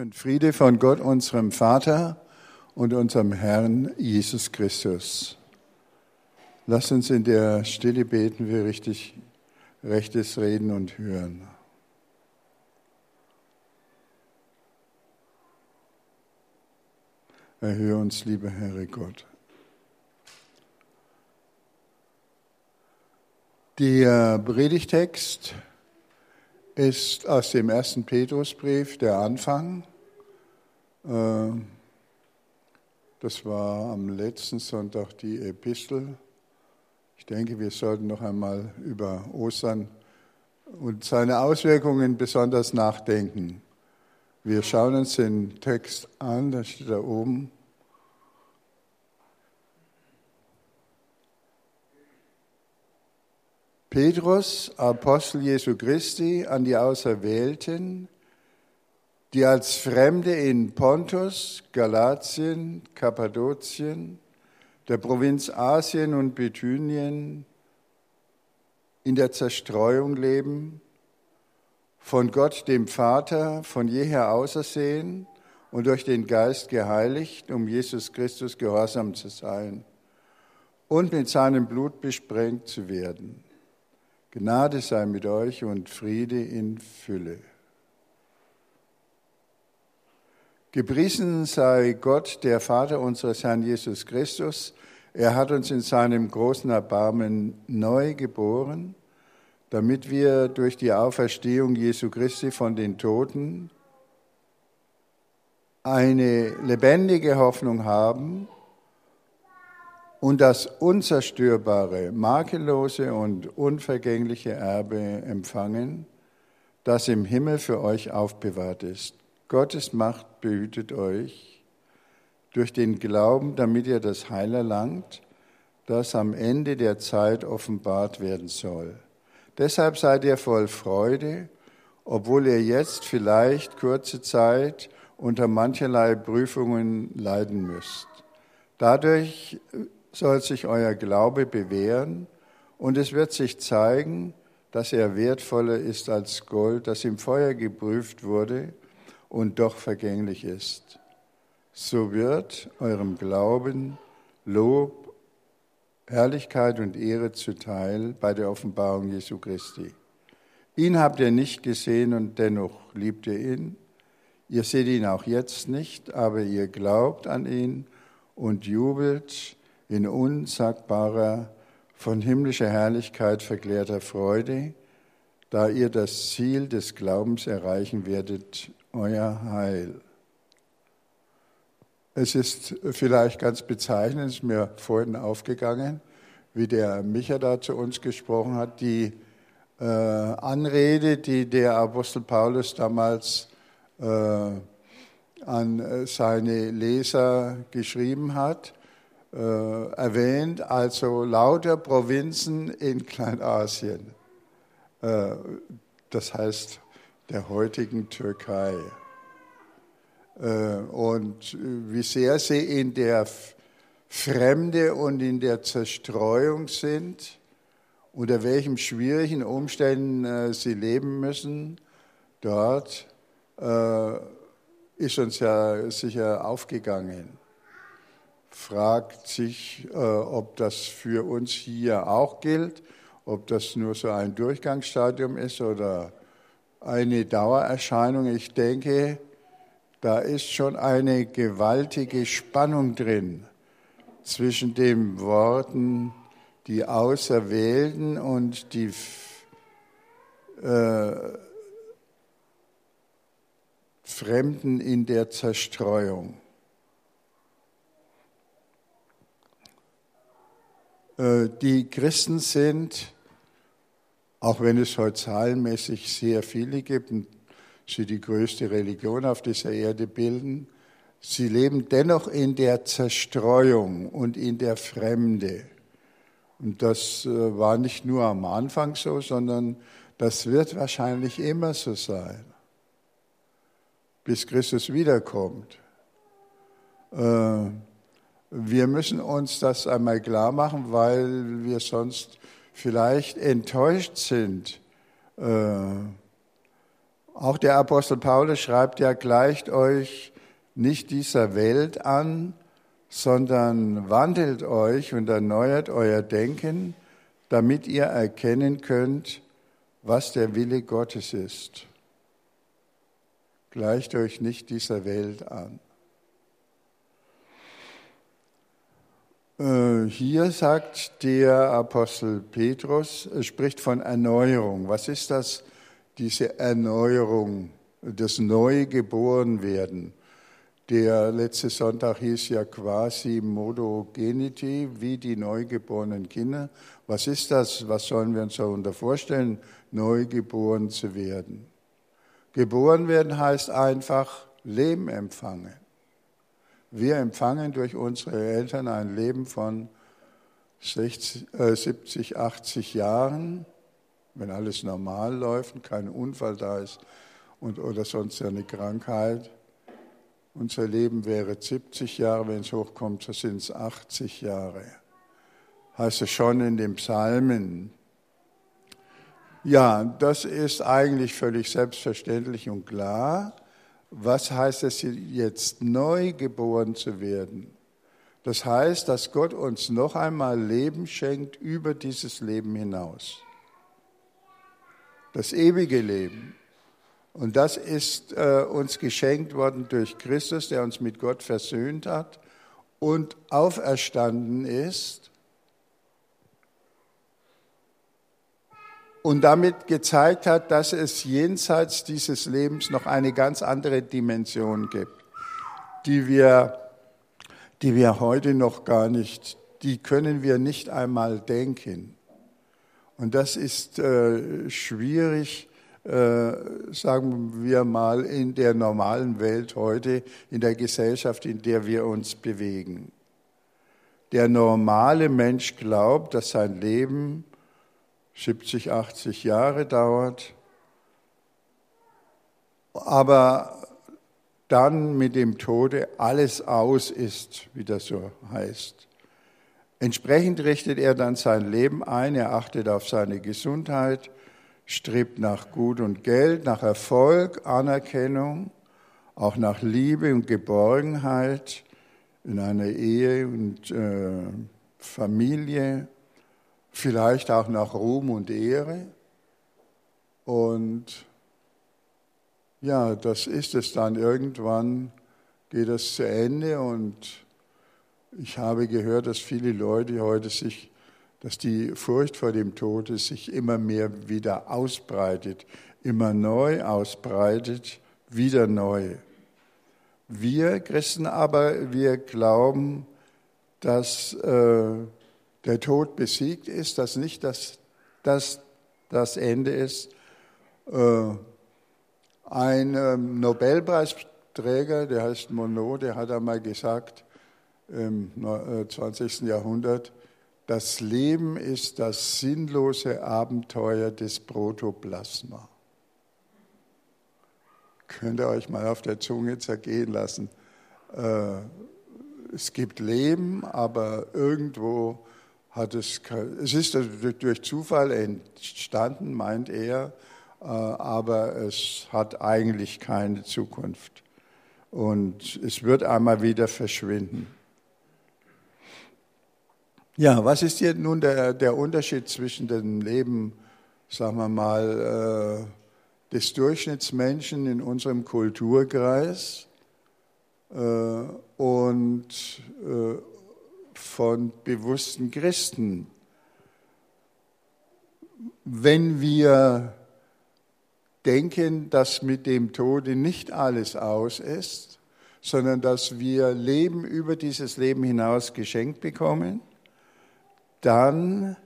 Und Friede von Gott, unserem Vater und unserem Herrn Jesus Christus. Lass uns in der Stille beten, wir richtig Rechtes reden und hören. Erhöre uns, lieber Herr Gott. Der Predigtext ist aus dem ersten Petrusbrief, der Anfang. Äh, das war am letzten Sonntag die Epistel. Ich denke, wir sollten noch einmal über Ostern und seine Auswirkungen besonders nachdenken. Wir schauen uns den Text an, da steht da oben. Petrus, Apostel Jesu Christi, an die Auserwählten, die als Fremde in Pontus, Galatien, Kappadokien, der Provinz Asien und Bithynien in der Zerstreuung leben, von Gott dem Vater von jeher ausersehen und durch den Geist geheiligt, um Jesus Christus gehorsam zu sein und mit seinem Blut besprengt zu werden Gnade sei mit euch und Friede in Fülle. Gepriesen sei Gott, der Vater unseres Herrn Jesus Christus. Er hat uns in seinem großen Erbarmen neu geboren, damit wir durch die Auferstehung Jesu Christi von den Toten eine lebendige Hoffnung haben und das unzerstörbare, makellose und unvergängliche Erbe empfangen, das im Himmel für euch aufbewahrt ist. Gottes Macht behütet euch durch den Glauben, damit ihr das Heil erlangt, das am Ende der Zeit offenbart werden soll. Deshalb seid ihr voll Freude, obwohl ihr jetzt vielleicht kurze Zeit unter mancherlei Prüfungen leiden müsst. Dadurch soll sich euer Glaube bewähren und es wird sich zeigen, dass er wertvoller ist als Gold, das im Feuer geprüft wurde und doch vergänglich ist. So wird eurem Glauben Lob, Herrlichkeit und Ehre zuteil bei der Offenbarung Jesu Christi. Ihn habt ihr nicht gesehen und dennoch liebt ihr ihn. Ihr seht ihn auch jetzt nicht, aber ihr glaubt an ihn und jubelt in unsagbarer, von himmlischer Herrlichkeit verklärter Freude, da ihr das Ziel des Glaubens erreichen werdet, euer Heil. Es ist vielleicht ganz bezeichnend, es ist mir vorhin aufgegangen, wie der Micha da zu uns gesprochen hat, die äh, Anrede, die der Apostel Paulus damals äh, an seine Leser geschrieben hat äh, erwähnt, also lauter Provinzen in Kleinasien, äh, das heißt der heutigen Türkei. Äh, und wie sehr sie in der Fremde und in der Zerstreuung sind, unter welchen schwierigen Umständen äh, sie leben müssen, dort äh, ist uns ja sicher aufgegangen fragt sich, ob das für uns hier auch gilt, ob das nur so ein Durchgangsstadium ist oder eine Dauererscheinung. Ich denke, da ist schon eine gewaltige Spannung drin zwischen den Worten die Auserwählten und die äh, Fremden in der Zerstreuung. Äh, die Christen sind, auch wenn es heute zahlenmäßig sehr viele gibt und sie die größte Religion auf dieser Erde bilden, sie leben dennoch in der Zerstreuung und in der Fremde. Und das äh, war nicht nur am Anfang so, sondern das wird wahrscheinlich immer so sein, bis Christus wiederkommt. Äh, wir müssen uns das einmal klar machen, weil wir sonst vielleicht enttäuscht sind äh, Auch der Apostel Paulus schreibt ja, gleicht euch nicht dieser Welt an, sondern wandelt euch und erneuert euer Denken, damit ihr erkennen könnt, was der Wille Gottes ist. Gleicht euch nicht dieser Welt an. Hier sagt der Apostel Petrus, spricht von Erneuerung. Was ist das, diese Erneuerung, das Neugeborenwerden? Der letzte Sonntag hieß ja quasi Modogenity, wie die neugeborenen Kinder. Was ist das? Was sollen wir uns darunter vorstellen, neugeboren zu werden? Geboren werden heißt einfach Leben empfangen. Wir empfangen durch unsere Eltern ein Leben von 60, äh, 70, 80 Jahren, wenn alles normal läuft und kein Unfall da ist und, oder sonst eine Krankheit. Unser Leben wäre 70 Jahre, wenn es hochkommt, so sind es 80 Jahre. Heißt es schon in den Psalmen. Ja, das ist eigentlich völlig selbstverständlich und klar. Was heißt es jetzt, neu geboren zu werden? Das heißt, dass Gott uns noch einmal Leben schenkt über dieses Leben hinaus. Das ewige Leben. Und das ist äh, uns geschenkt worden durch Christus, der uns mit Gott versöhnt hat und auferstanden ist und damit gezeigt hat, dass es jenseits dieses Lebens noch eine ganz andere Dimension gibt, die wir, die wir heute noch gar nicht, die können wir nicht einmal denken. Und das ist äh, schwierig äh, sagen wir mal, in der normalen Welt heute, in der Gesellschaft, in der wir uns bewegen. Der normale Mensch glaubt, dass sein Leben 70, 80 Jahre dauert, aber dann mit dem Tode alles aus ist, wie das so heißt. Entsprechend richtet er dann sein Leben ein, er achtet auf seine Gesundheit, strebt nach Gut und Geld, nach Erfolg, Anerkennung, auch nach Liebe und Geborgenheit in einer Ehe und äh, Familie, vielleicht auch nach Ruhm und Ehre. Und ja, das ist es dann. Irgendwann geht das zu Ende und ich habe gehört, dass viele Leute heute sich dass die Furcht vor dem Tode sich immer mehr wieder ausbreitet, immer neu ausbreitet, wieder neu. Wir Christen aber, wir glauben, dass äh, der Tod besiegt ist, dass nicht das, das, das Ende ist. Äh, ein äh, Nobelpreisträger, der heißt Monod, der hat einmal gesagt, im 20. Äh, Jahrhundert, das Leben ist das sinnlose Abenteuer des Protoplasma. Könnt ihr euch mal auf der Zunge zergehen lassen. Äh, es gibt Leben, aber irgendwo hat es, es ist durch Zufall entstanden, meint er, äh, aber es hat eigentlich keine Zukunft. Und es wird einmal wieder verschwinden. Ja, was ist hier nun der, der Unterschied zwischen dem Leben, sagen wir mal, äh, des Durchschnittsmenschen in unserem Kulturkreis äh, und von bewussten Christen? Wenn wir denken, dass mit dem Tode nicht alles aus ist, sondern dass wir Leben über dieses Leben hinaus geschenkt bekommen, dann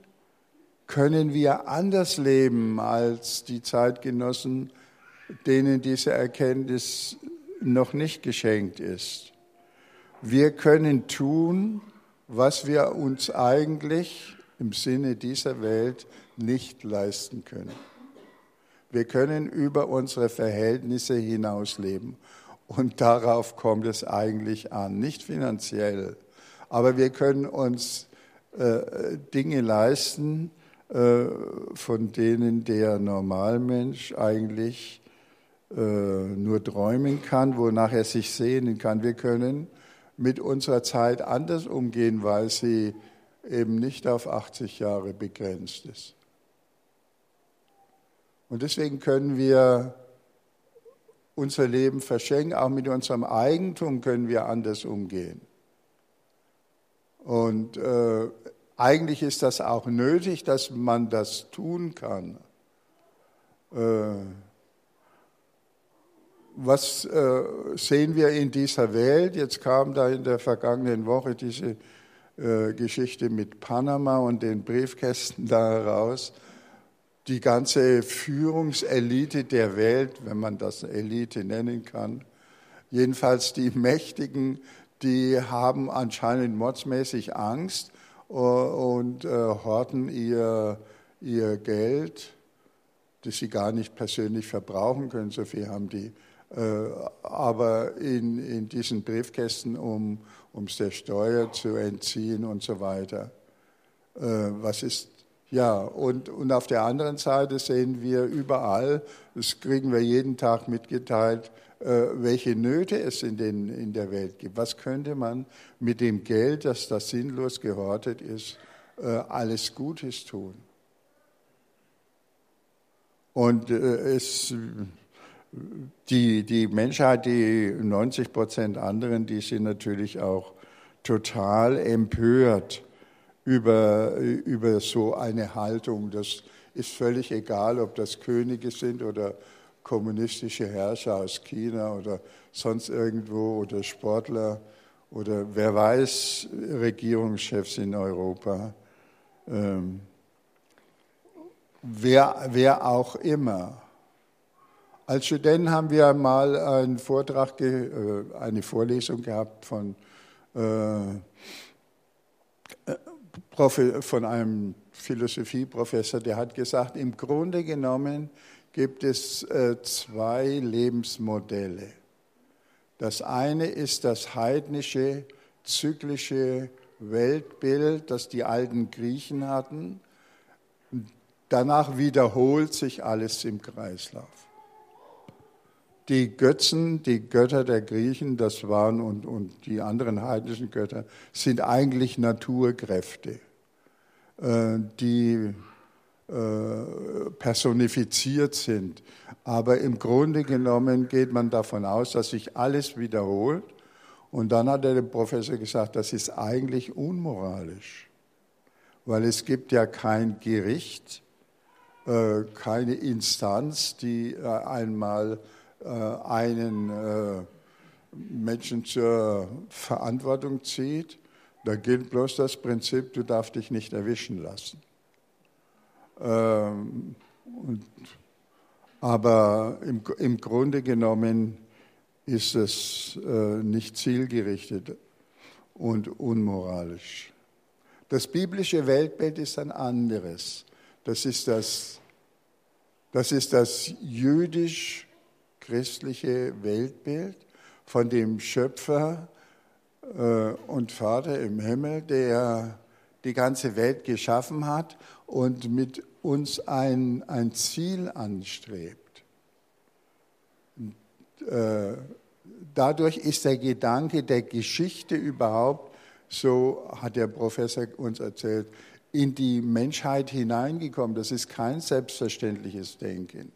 können wir anders leben als die Zeitgenossen, denen diese Erkenntnis noch nicht geschenkt ist. Wir können tun, was wir uns eigentlich im Sinne dieser Welt nicht leisten können. Wir können über unsere Verhältnisse hinaus leben. Und darauf kommt es eigentlich an. Nicht finanziell, aber wir können uns äh, Dinge leisten, äh, von denen der Normalmensch eigentlich äh, nur träumen kann, wonach er sich sehnen kann. Wir können mit unserer Zeit anders umgehen, weil sie eben nicht auf 80 Jahre begrenzt ist. Und deswegen können wir unser Leben verschenken, auch mit unserem Eigentum können wir anders umgehen. Und äh, eigentlich ist das auch nötig, dass man das tun kann. Äh, was äh, sehen wir in dieser Welt? Jetzt kam da in der vergangenen Woche diese äh, Geschichte mit Panama und den Briefkästen da heraus. Die ganze Führungselite der Welt, wenn man das Elite nennen kann, jedenfalls die Mächtigen, die haben anscheinend mordsmäßig Angst äh, und äh, horten ihr, ihr Geld, das sie gar nicht persönlich verbrauchen können. So viel haben die aber in, in diesen Briefkästen, um es der Steuer zu entziehen und so weiter. Äh, was ist, ja, und, und auf der anderen Seite sehen wir überall, das kriegen wir jeden Tag mitgeteilt, äh, welche Nöte es in, den, in der Welt gibt. Was könnte man mit dem Geld, das da sinnlos gehortet ist, alles Gutes tun? Und es die, die Menschheit, die 90 Prozent anderen, die sind natürlich auch total empört über, über so eine Haltung. Das ist völlig egal, ob das Könige sind oder kommunistische Herrscher aus China oder sonst irgendwo oder Sportler oder wer weiß, Regierungschefs in Europa. Ähm, wer, wer auch immer. Als Studenten haben wir mal einen Vortrag, äh, eine Vorlesung gehabt von, äh, von einem Philosophieprofessor, der hat gesagt, im Grunde genommen gibt es äh, zwei Lebensmodelle. Das eine ist das heidnische, zyklische Weltbild, das die alten Griechen hatten. Danach wiederholt sich alles im Kreislauf die Götzen, die Götter der Griechen, das waren und, und die anderen heidnischen Götter, sind eigentlich Naturkräfte, äh, die äh, personifiziert sind. Aber im Grunde genommen geht man davon aus, dass sich alles wiederholt. Und dann hat der Professor gesagt, das ist eigentlich unmoralisch, weil es gibt ja kein Gericht, äh, keine Instanz, die einmal einen äh, Menschen zur Verantwortung zieht, da gilt bloß das Prinzip, du darfst dich nicht erwischen lassen. Ähm, und, aber im, im, Grunde genommen ist es äh, nicht zielgerichtet und unmoralisch. Das biblische Weltbild ist ein anderes. Das ist das, das, ist das jüdisch christliche Weltbild von dem Schöpfer äh, und Vater im Himmel, der die ganze Welt geschaffen hat und mit uns ein, ein Ziel anstrebt. Äh, dadurch ist der Gedanke der Geschichte überhaupt, so hat der Professor uns erzählt, in die Menschheit hineingekommen. Das ist kein selbstverständliches Denken.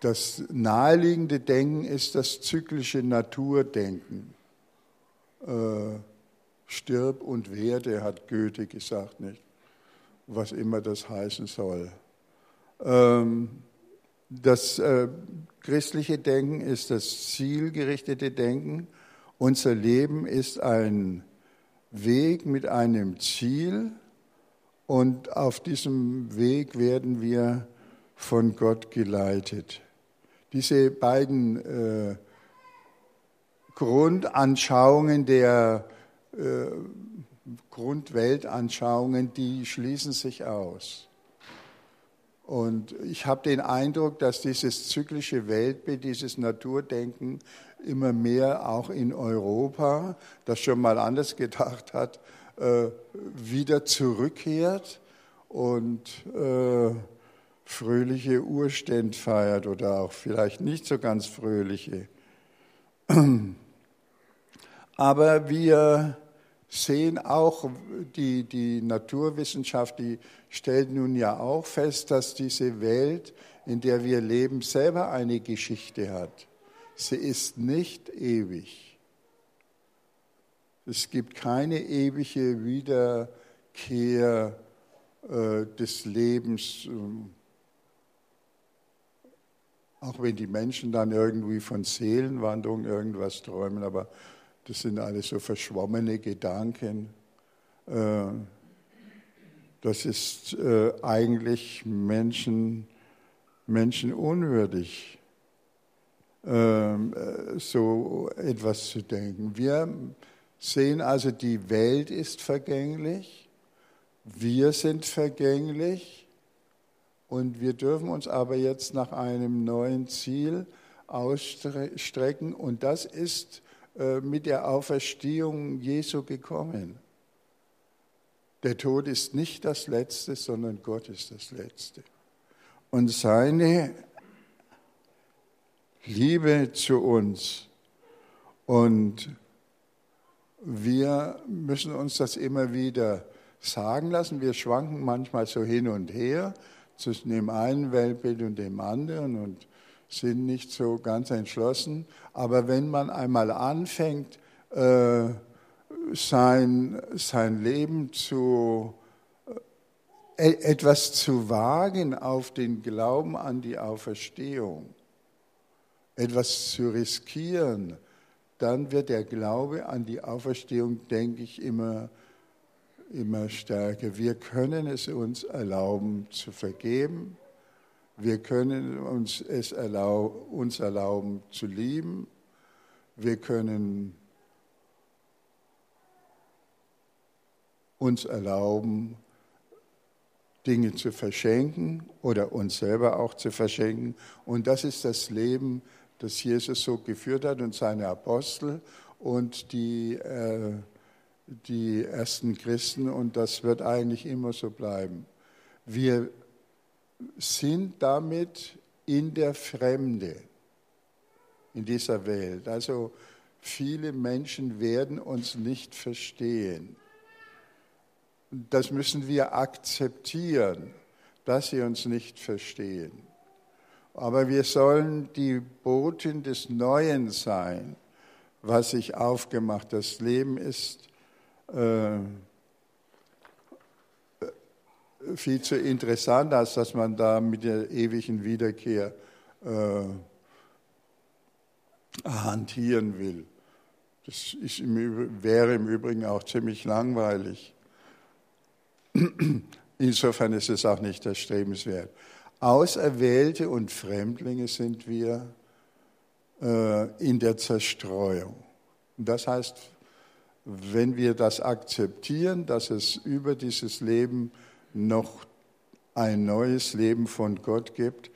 Das naheliegende Denken ist das zyklische Naturdenken. Äh, stirb und werde, hat Goethe gesagt, nicht? Was immer das heißen soll. Ähm, das äh, christliche Denken ist das zielgerichtete Denken. Unser Leben ist ein Weg mit einem Ziel und auf diesem Weg werden wir von Gott geleitet. Diese beiden äh, Grundanschauungen der äh, Grundweltanschauungen, die schließen sich aus. Und ich habe den Eindruck, dass dieses zyklische Weltbild, dieses Naturdenken immer mehr auch in Europa, das schon mal anders gedacht hat, äh, wieder zurückkehrt und äh, fröhliche Urständ feiert oder auch vielleicht nicht so ganz fröhliche. Aber wir sehen auch, die, die Naturwissenschaft, die stellt nun ja auch fest, dass diese Welt, in der wir leben, selber eine Geschichte hat. Sie ist nicht ewig. Es gibt keine ewige Wiederkehr äh, des Lebens, äh, auch wenn die Menschen dann irgendwie von Seelenwanderung irgendwas träumen, aber das sind alles so verschwommene Gedanken. Äh, das ist äh, eigentlich Menschen, menschenunwürdig, ähm, äh, so etwas zu denken. Wir sehen also, die Welt ist vergänglich, wir sind vergänglich und wir dürfen uns aber jetzt nach einem neuen Ziel ausstrecken und das ist äh, mit der Auferstehung Jesu gekommen. Der Tod ist nicht das Letzte, sondern Gott ist das Letzte. Und seine Liebe zu uns. Und wir müssen uns das immer wieder sagen lassen. Wir schwanken manchmal so hin und her zwischen dem einen Weltbild und dem anderen. Und sind nicht so ganz entschlossen. Aber wenn man einmal anfängt, äh, sein, sein Leben zu äh, etwas zu wagen auf den Glauben an die Auferstehung, etwas zu riskieren, dann wird der Glaube an die Auferstehung, denke ich, immer, immer stärker. Wir können es uns erlauben zu vergeben wir können uns es erlauben, uns erlauben zu lieben. Wir können uns erlauben, Dinge zu verschenken oder uns selber auch zu verschenken. Und das ist das Leben, das Jesus so geführt hat und seine Apostel und die, äh, die ersten Christen. Und das wird eigentlich immer so bleiben. Wir sind damit in der Fremde in dieser Welt. Also viele Menschen werden uns nicht verstehen. Das müssen wir akzeptieren, dass sie uns nicht verstehen. Aber wir sollen die Boten des Neuen sein, was sich aufgemacht. Das Leben ist äh, viel zu interessant, als dass man da mit der ewigen Wiederkehr äh, hantieren will. Das im, wäre im Übrigen auch ziemlich langweilig. Insofern ist es auch nicht erstrebenswert. Auserwählte und Fremdlinge sind wir äh, in der Zerstreuung. Und das heißt, wenn wir das akzeptieren, dass es über dieses Leben noch ein neues Leben von Gott gibt,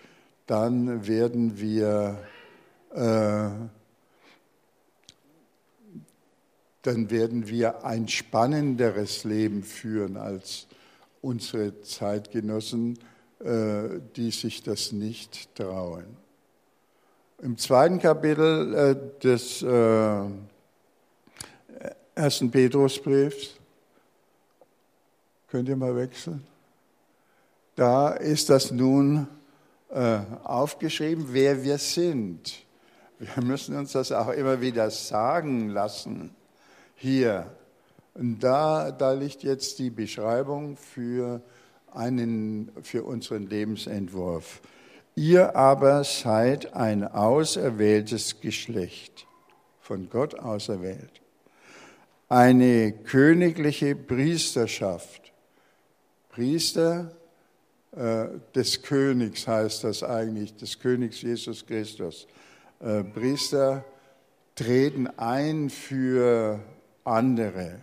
dann werden wir, äh, dann werden wir ein spannenderes Leben führen als unsere Zeitgenossen, äh, die sich das nicht trauen. Im zweiten Kapitel äh, des äh, ersten Petrusbriefs Könnt ihr mal wechseln? Da ist das nun äh, aufgeschrieben, wer wir sind. Wir müssen uns das auch immer wieder sagen lassen. Hier. Und da, da liegt jetzt die Beschreibung für, einen, für unseren Lebensentwurf. Ihr aber seid ein auserwähltes Geschlecht, von Gott auserwählt, eine königliche Priesterschaft, Priester äh, des Königs heißt das eigentlich, des Königs Jesus Christus. Äh, Priester treten ein für andere.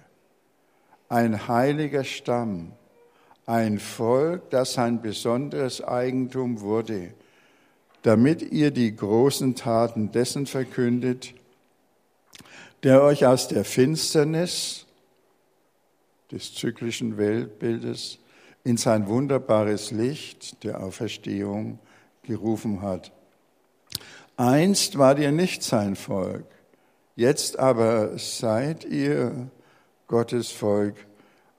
Ein heiliger Stamm, ein Volk, das ein besonderes Eigentum wurde, damit ihr die großen Taten dessen verkündet, der euch aus der Finsternis des zyklischen Weltbildes in sein wunderbares Licht der Auferstehung gerufen hat. Einst wart ihr nicht sein Volk, jetzt aber seid ihr Gottes Volk.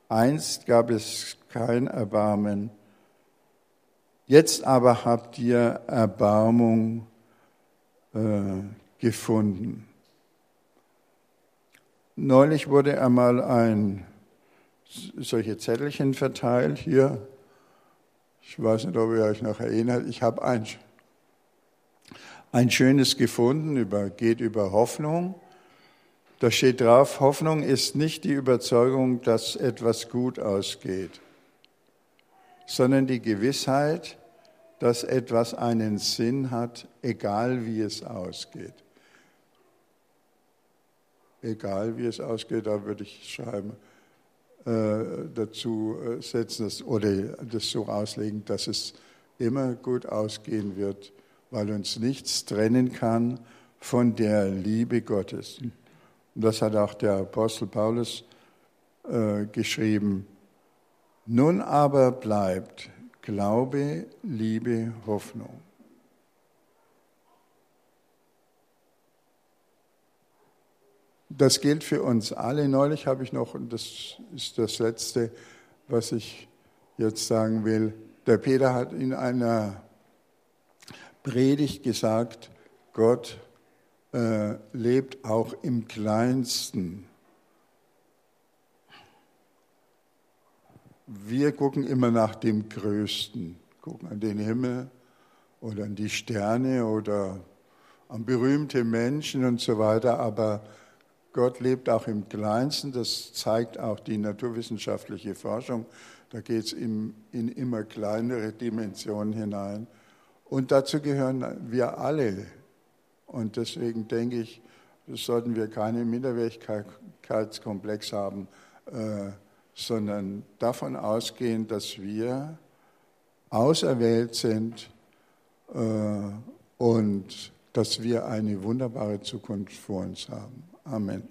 Einst gab es kein Erbarmen, jetzt aber habt ihr Erbarmung äh, gefunden. Neulich wurde einmal ein solche Zettelchen verteilt hier. Ich weiß nicht, ob ihr euch noch erinnert. Ich habe ein, ein schönes gefunden, über, geht über Hoffnung. Da steht drauf, Hoffnung ist nicht die Überzeugung, dass etwas gut ausgeht, sondern die Gewissheit, dass etwas einen Sinn hat, egal wie es ausgeht. Egal wie es ausgeht, da würde ich schreiben, äh, dazu äh, setzen dass, oder das so auslegen, dass es immer gut ausgehen wird, weil uns nichts trennen kann von der Liebe Gottes. Und das hat auch der Apostel Paulus äh, geschrieben. Nun aber bleibt Glaube, Liebe, Hoffnung. Das gilt für uns alle. Neulich habe ich noch, und das ist das Letzte, was ich jetzt sagen will, der Peter hat in einer Predigt gesagt, Gott äh, lebt auch im Kleinsten. Wir gucken immer nach dem Größten, gucken an den Himmel oder an die Sterne oder an berühmte Menschen und so weiter, aber Gott lebt auch im Kleinsten, das zeigt auch die naturwissenschaftliche Forschung. Da geht es in, in immer kleinere Dimensionen hinein. Und dazu gehören wir alle. Und deswegen denke ich, sollten wir keinen Minderwertigkeitskomplex haben, äh, sondern davon ausgehen, dass wir auserwählt sind äh, und dass wir eine wunderbare Zukunft vor uns haben. Amen.